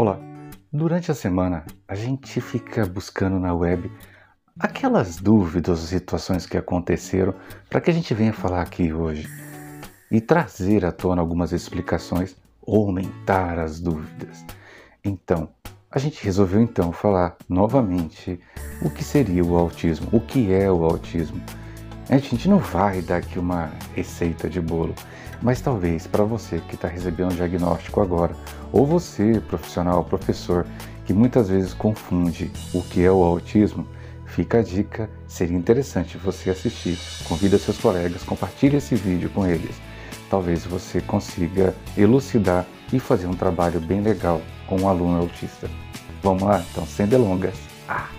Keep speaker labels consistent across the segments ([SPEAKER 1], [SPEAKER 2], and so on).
[SPEAKER 1] Olá! Durante a semana a gente fica buscando na web aquelas dúvidas situações que aconteceram para que a gente venha falar aqui hoje e trazer à tona algumas explicações ou aumentar as dúvidas. Então, a gente resolveu então falar novamente o que seria o autismo, o que é o autismo. A gente não vai dar aqui uma receita de bolo, mas talvez para você que está recebendo um diagnóstico agora, ou você, profissional, professor, que muitas vezes confunde o que é o autismo, fica a dica, seria interessante você assistir. Convida seus colegas, compartilhe esse vídeo com eles. Talvez você consiga elucidar e fazer um trabalho bem legal com um aluno autista. Vamos lá? Então, sem delongas. Ah!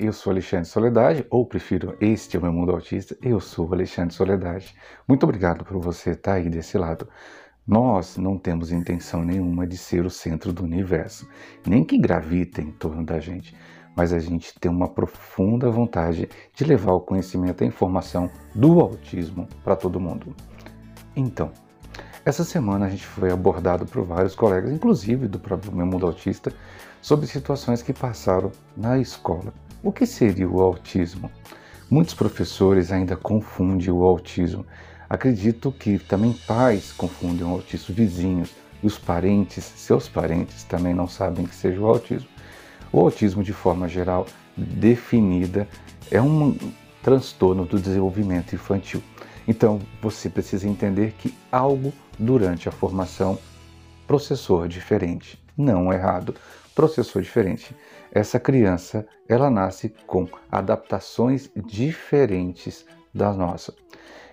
[SPEAKER 1] Eu sou Alexandre Soledade, ou prefiro, este é o meu mundo autista, eu sou Alexandre Soledade. Muito obrigado por você estar aí desse lado. Nós não temos intenção nenhuma de ser o centro do universo, nem que gravita em torno da gente, mas a gente tem uma profunda vontade de levar o conhecimento e a informação do autismo para todo mundo. Então, essa semana a gente foi abordado por vários colegas, inclusive do próprio meu mundo autista, sobre situações que passaram na escola. O que seria o autismo? Muitos professores ainda confundem o autismo. Acredito que também pais confundem o autismo, vizinhos, e os parentes, seus parentes também não sabem que seja o autismo. O autismo, de forma geral, definida, é um transtorno do desenvolvimento infantil. Então, você precisa entender que algo durante a formação processou diferente, não errado, processou diferente. Essa criança, ela nasce com adaptações diferentes da nossa.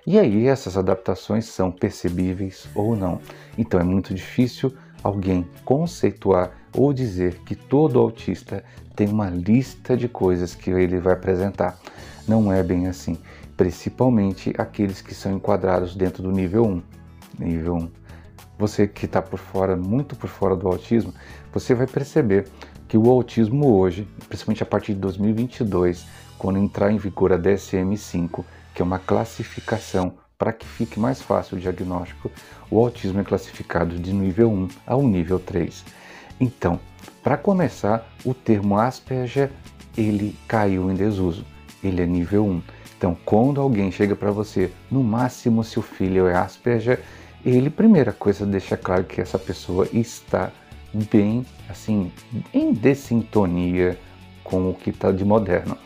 [SPEAKER 1] E aí essas adaptações são percebíveis ou não. Então é muito difícil alguém conceituar ou dizer que todo autista tem uma lista de coisas que ele vai apresentar. Não é bem assim, principalmente aqueles que são enquadrados dentro do nível 1. Nível 1. Você que está por fora, muito por fora do autismo, você vai perceber que o autismo hoje, principalmente a partir de 2022, quando entrar em vigor a DSM-5, que é uma classificação para que fique mais fácil o diagnóstico, o autismo é classificado de nível 1 ao nível 3. Então, para começar, o termo Asperger ele caiu em desuso. Ele é nível 1. Então, quando alguém chega para você, no máximo seu filho é Asperger, ele primeira coisa deixa claro que essa pessoa está bem assim em dessintonia com o que está de moderno.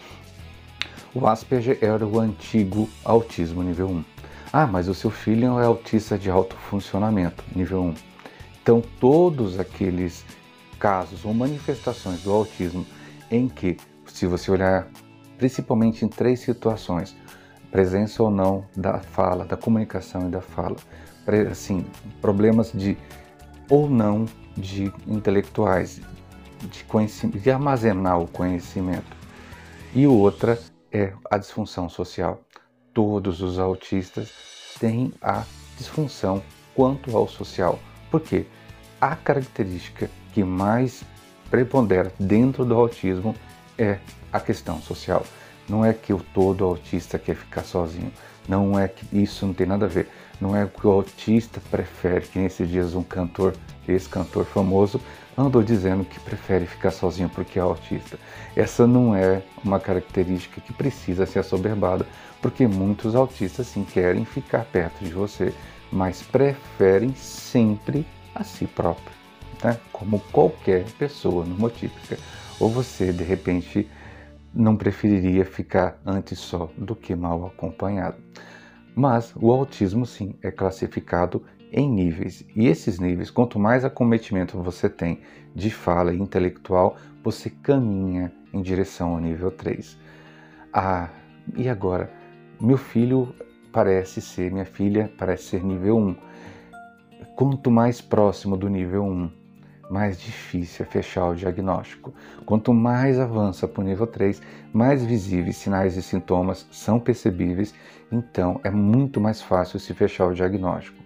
[SPEAKER 1] O Asperger era o antigo autismo nível 1. Ah, mas o seu filho é autista de alto funcionamento, nível 1. Então, todos aqueles casos ou manifestações do autismo em que, se você olhar principalmente em três situações, presença ou não da fala, da comunicação e da fala, assim, problemas de ou não de intelectuais, de, conhecimento, de armazenar o conhecimento. E outra é a disfunção social. Todos os autistas têm a disfunção quanto ao social. Porque a característica que mais prepondera dentro do autismo é a questão social. Não é que o todo autista quer ficar sozinho. Não é que isso não tem nada a ver. Não é que o autista prefere, que nesses dias um cantor, esse cantor famoso, andou dizendo que prefere ficar sozinho porque é autista. Essa não é uma característica que precisa ser assoberbada, porque muitos autistas sim querem ficar perto de você, mas preferem sempre a si próprio, né? como qualquer pessoa normotípica. Ou você, de repente, não preferiria ficar antes só do que mal acompanhado. Mas o autismo, sim, é classificado em níveis. E esses níveis, quanto mais acometimento você tem de fala intelectual, você caminha em direção ao nível 3. Ah, e agora? Meu filho parece ser, minha filha parece ser nível 1. Quanto mais próximo do nível 1, mais difícil é fechar o diagnóstico. Quanto mais avança para o nível 3, mais visíveis sinais e sintomas são percebíveis, então é muito mais fácil se fechar o diagnóstico.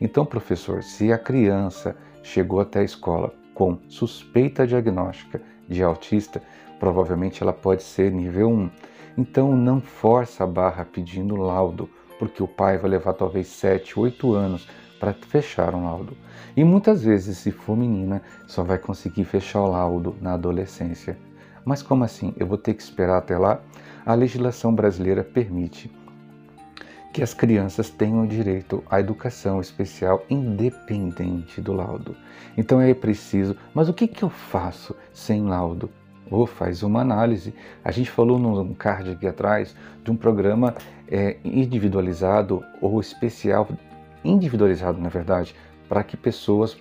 [SPEAKER 1] Então, professor, se a criança chegou até a escola com suspeita diagnóstica de autista, provavelmente ela pode ser nível 1. Então não força a barra pedindo laudo, porque o pai vai levar talvez 7, 8 anos para fechar um laudo. E muitas vezes, se for menina, só vai conseguir fechar o laudo na adolescência. Mas como assim? Eu vou ter que esperar até lá? A legislação brasileira permite que as crianças tenham direito à educação especial independente do laudo. Então é preciso, mas o que, que eu faço sem laudo? Ou faz uma análise. A gente falou num card aqui atrás de um programa é, individualizado ou especial, individualizado na verdade, para que pessoas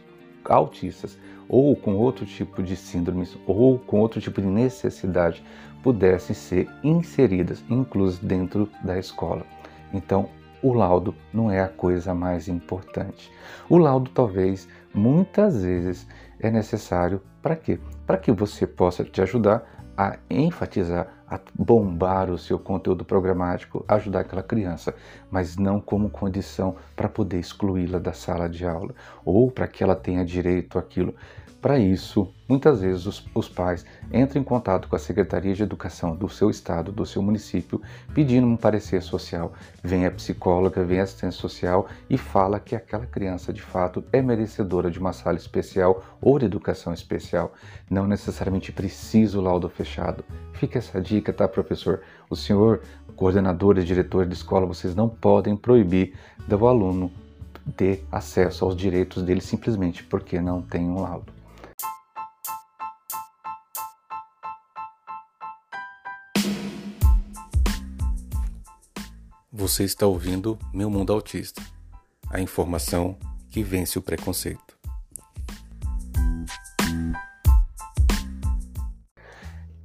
[SPEAKER 1] autistas ou com outro tipo de síndromes ou com outro tipo de necessidade pudessem ser inseridas, inclusas dentro da escola. Então, o laudo não é a coisa mais importante. O laudo, talvez, muitas vezes, é necessário para quê? Para que você possa te ajudar a enfatizar, a bombar o seu conteúdo programático, ajudar aquela criança, mas não como condição para poder excluí-la da sala de aula ou para que ela tenha direito àquilo. Para isso, muitas vezes os, os, pais entram em contato com a Secretaria de Educação do seu estado, do seu município, pedindo um parecer social. Vem a psicóloga, vem a assistente social e fala que aquela criança de fato é merecedora de uma sala especial ou de educação especial. Não necessariamente precisa o laudo fechado. Fica essa dica, tá, professor? O senhor, coordenadores, diretores de escola, vocês não podem proibir do aluno ter acesso aos direitos dele simplesmente porque não tem um laudo. Você está ouvindo Meu Mundo Autista a informação que vence o preconceito.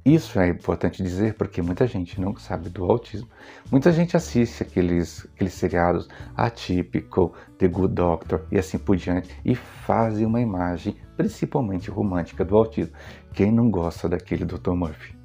[SPEAKER 1] Isso é importante dizer porque muita gente não sabe do autismo. Muita gente assiste aqueles, aqueles seriados atípico, The Good Doctor e assim por diante e fazem uma imagem principalmente romântica do autismo. Quem não gosta daquele Dr. Murphy?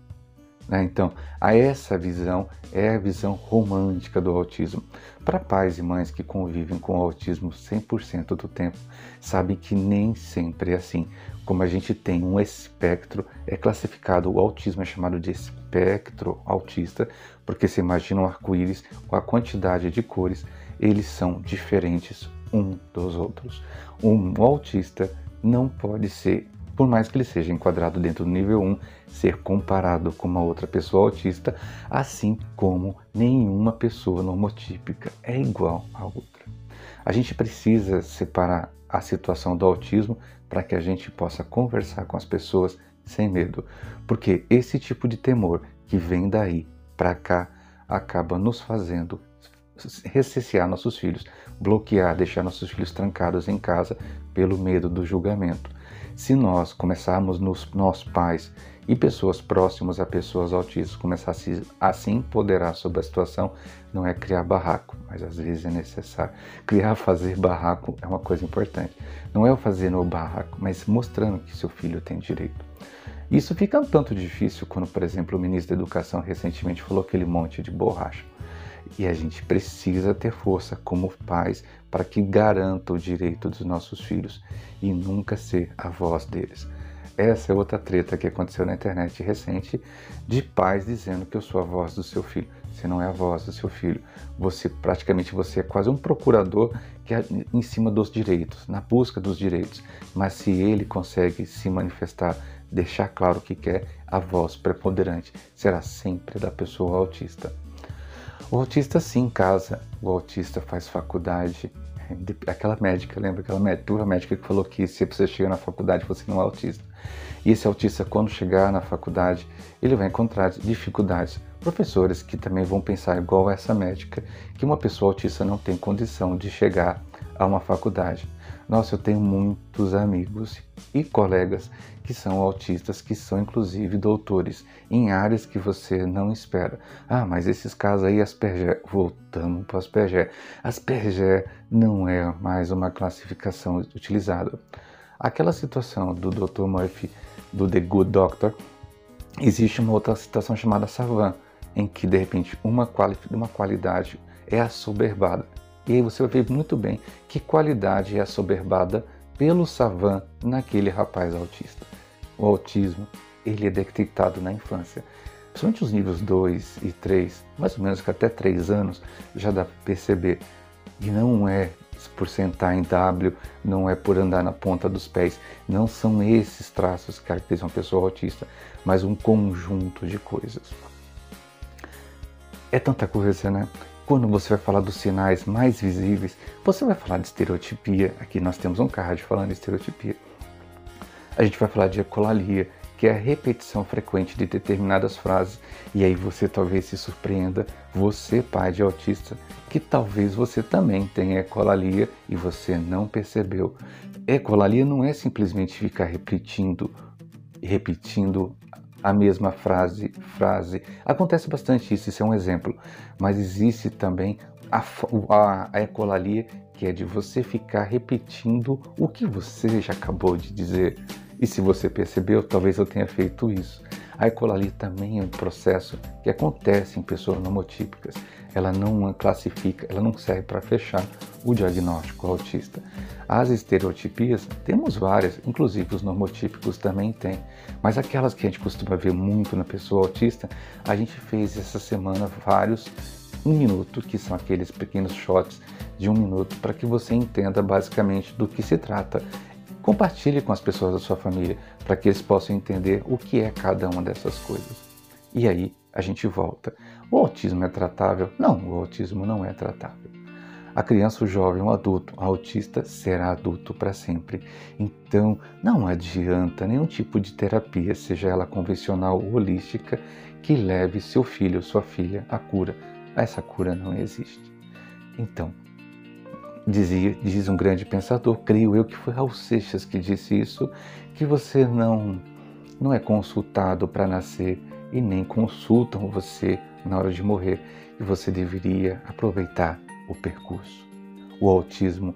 [SPEAKER 1] Né? Então, a essa visão é a visão romântica do autismo. Para pais e mães que convivem com o autismo 100% do tempo, sabem que nem sempre é assim. Como a gente tem um espectro, é classificado, o autismo é chamado de espectro autista, porque se imagina um arco-íris com a quantidade de cores, eles são diferentes um dos outros. Um autista não pode ser por mais que ele seja enquadrado dentro do nível 1, ser comparado com uma outra pessoa autista, assim como nenhuma pessoa normotípica é igual a outra. A gente precisa separar a situação do autismo para que a gente possa conversar com as pessoas sem medo, porque esse tipo de temor que vem daí para cá acaba nos fazendo recessear nossos filhos, bloquear, deixar nossos filhos trancados em casa pelo medo do julgamento. Se nós começarmos nos nossos pais e pessoas próximas a pessoas autistas começassem a se empoderar sobre a situação, não é criar barraco, mas às vezes é necessário. Criar, fazer barraco é uma coisa importante. Não é o fazer no barraco, mas mostrando que seu filho tem direito. Isso fica um tanto difícil quando, por exemplo, o ministro da Educação recentemente falou aquele monte de borracha. E a gente precisa ter força como pais para que garanta o direito dos nossos filhos e nunca ser a voz deles. Essa é outra treta que aconteceu na internet recente de pais dizendo que eu sou a voz do seu filho. Você não é a voz do seu filho. Você praticamente você é quase um procurador que é em cima dos direitos, na busca dos direitos. Mas se ele consegue se manifestar, deixar claro o que quer, a voz preponderante será sempre da pessoa autista. O autista sim casa, o autista faz faculdade. Aquela médica, lembra aquela médica, médica que falou que se você chega na faculdade você não é autista. E esse autista, quando chegar na faculdade, ele vai encontrar dificuldades. Professores que também vão pensar igual essa médica, que uma pessoa autista não tem condição de chegar a uma faculdade. Nossa, eu tenho muitos amigos e colegas que são autistas, que são inclusive doutores em áreas que você não espera. Ah, mas esses casos aí, Asperger, voltamos para Asperger. Asperger não é mais uma classificação utilizada. Aquela situação do Dr. Murphy, do The Good Doctor, existe uma outra situação chamada Savan, em que de repente uma, quali uma qualidade é assoberbada e aí você vai ver muito bem que qualidade é assoberbada pelo Savan naquele rapaz autista. O autismo, ele é detectado na infância. Principalmente os níveis 2 e 3, mais ou menos que até 3 anos, já dá para perceber. E não é por sentar em W, não é por andar na ponta dos pés. Não são esses traços que caracterizam uma pessoa autista, mas um conjunto de coisas. É tanta coisa, né? Quando você vai falar dos sinais mais visíveis, você vai falar de estereotipia. Aqui nós temos um card falando de estereotipia. A gente vai falar de ecolalia, que é a repetição frequente de determinadas frases. E aí você talvez se surpreenda, você, pai de autista, que talvez você também tenha ecolalia e você não percebeu. Ecolalia não é simplesmente ficar repetindo, repetindo a mesma frase, frase. Acontece bastante isso, isso é um exemplo. Mas existe também a, a, a ecolalia, que é de você ficar repetindo o que você já acabou de dizer. E se você percebeu, talvez eu tenha feito isso. A ecolalia também é um processo que acontece em pessoas nomotípicas. Ela não classifica, ela não serve para fechar o diagnóstico autista. As estereotipias, temos várias, inclusive os normotípicos também têm, mas aquelas que a gente costuma ver muito na pessoa autista, a gente fez essa semana vários um minuto, que são aqueles pequenos shots de um minuto, para que você entenda basicamente do que se trata Compartilhe com as pessoas da sua família para que eles possam entender o que é cada uma dessas coisas. E aí a gente volta. O autismo é tratável? Não, o autismo não é tratável. A criança, o jovem, o adulto, o autista será adulto para sempre. Então, não adianta nenhum tipo de terapia, seja ela convencional ou holística, que leve seu filho ou sua filha à cura. Essa cura não existe. Então, Dizia, diz um grande pensador, creio eu que foi Raul Seixas que disse isso, que você não, não é consultado para nascer e nem consultam você na hora de morrer, e você deveria aproveitar o percurso. O autismo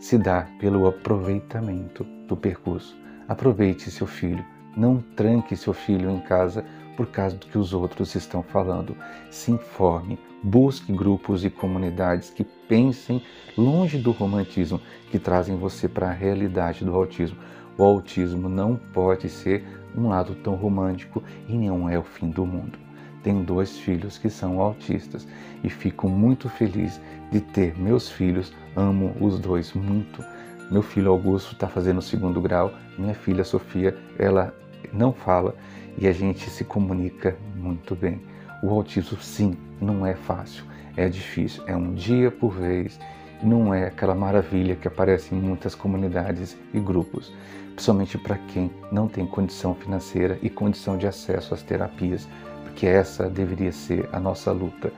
[SPEAKER 1] se dá pelo aproveitamento do percurso. Aproveite seu filho, não tranque seu filho em casa por causa do que os outros estão falando. Se informe, busque grupos e comunidades que pensem longe do romantismo, que trazem você para a realidade do autismo. O autismo não pode ser um lado tão romântico e não é o fim do mundo. Tenho dois filhos que são autistas e fico muito feliz de ter meus filhos, amo os dois muito. Meu filho Augusto está fazendo o segundo grau, minha filha Sofia, ela não fala e a gente se comunica muito bem. O autismo, sim, não é fácil, é difícil, é um dia por vez, não é aquela maravilha que aparece em muitas comunidades e grupos, principalmente para quem não tem condição financeira e condição de acesso às terapias, porque essa deveria ser a nossa luta.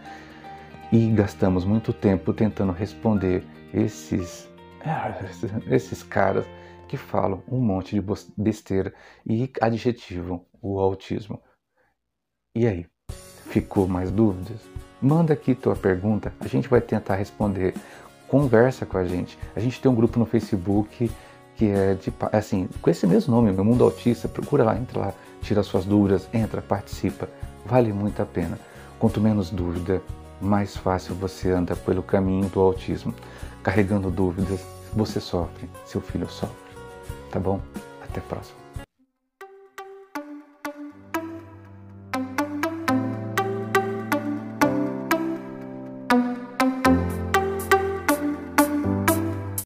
[SPEAKER 1] E gastamos muito tempo tentando responder esses, esses caras que falam um monte de besteira e adjetivam o autismo. E aí, ficou mais dúvidas? Manda aqui tua pergunta, a gente vai tentar responder. Conversa com a gente. A gente tem um grupo no Facebook que é de assim, com esse mesmo nome, Meu Mundo Autista, procura lá, entra lá, tira suas dúvidas, entra, participa. Vale muito a pena. Quanto menos dúvida, mais fácil você anda pelo caminho do autismo. Carregando dúvidas, você sofre, seu filho sofre. Tá bom? Até a próxima.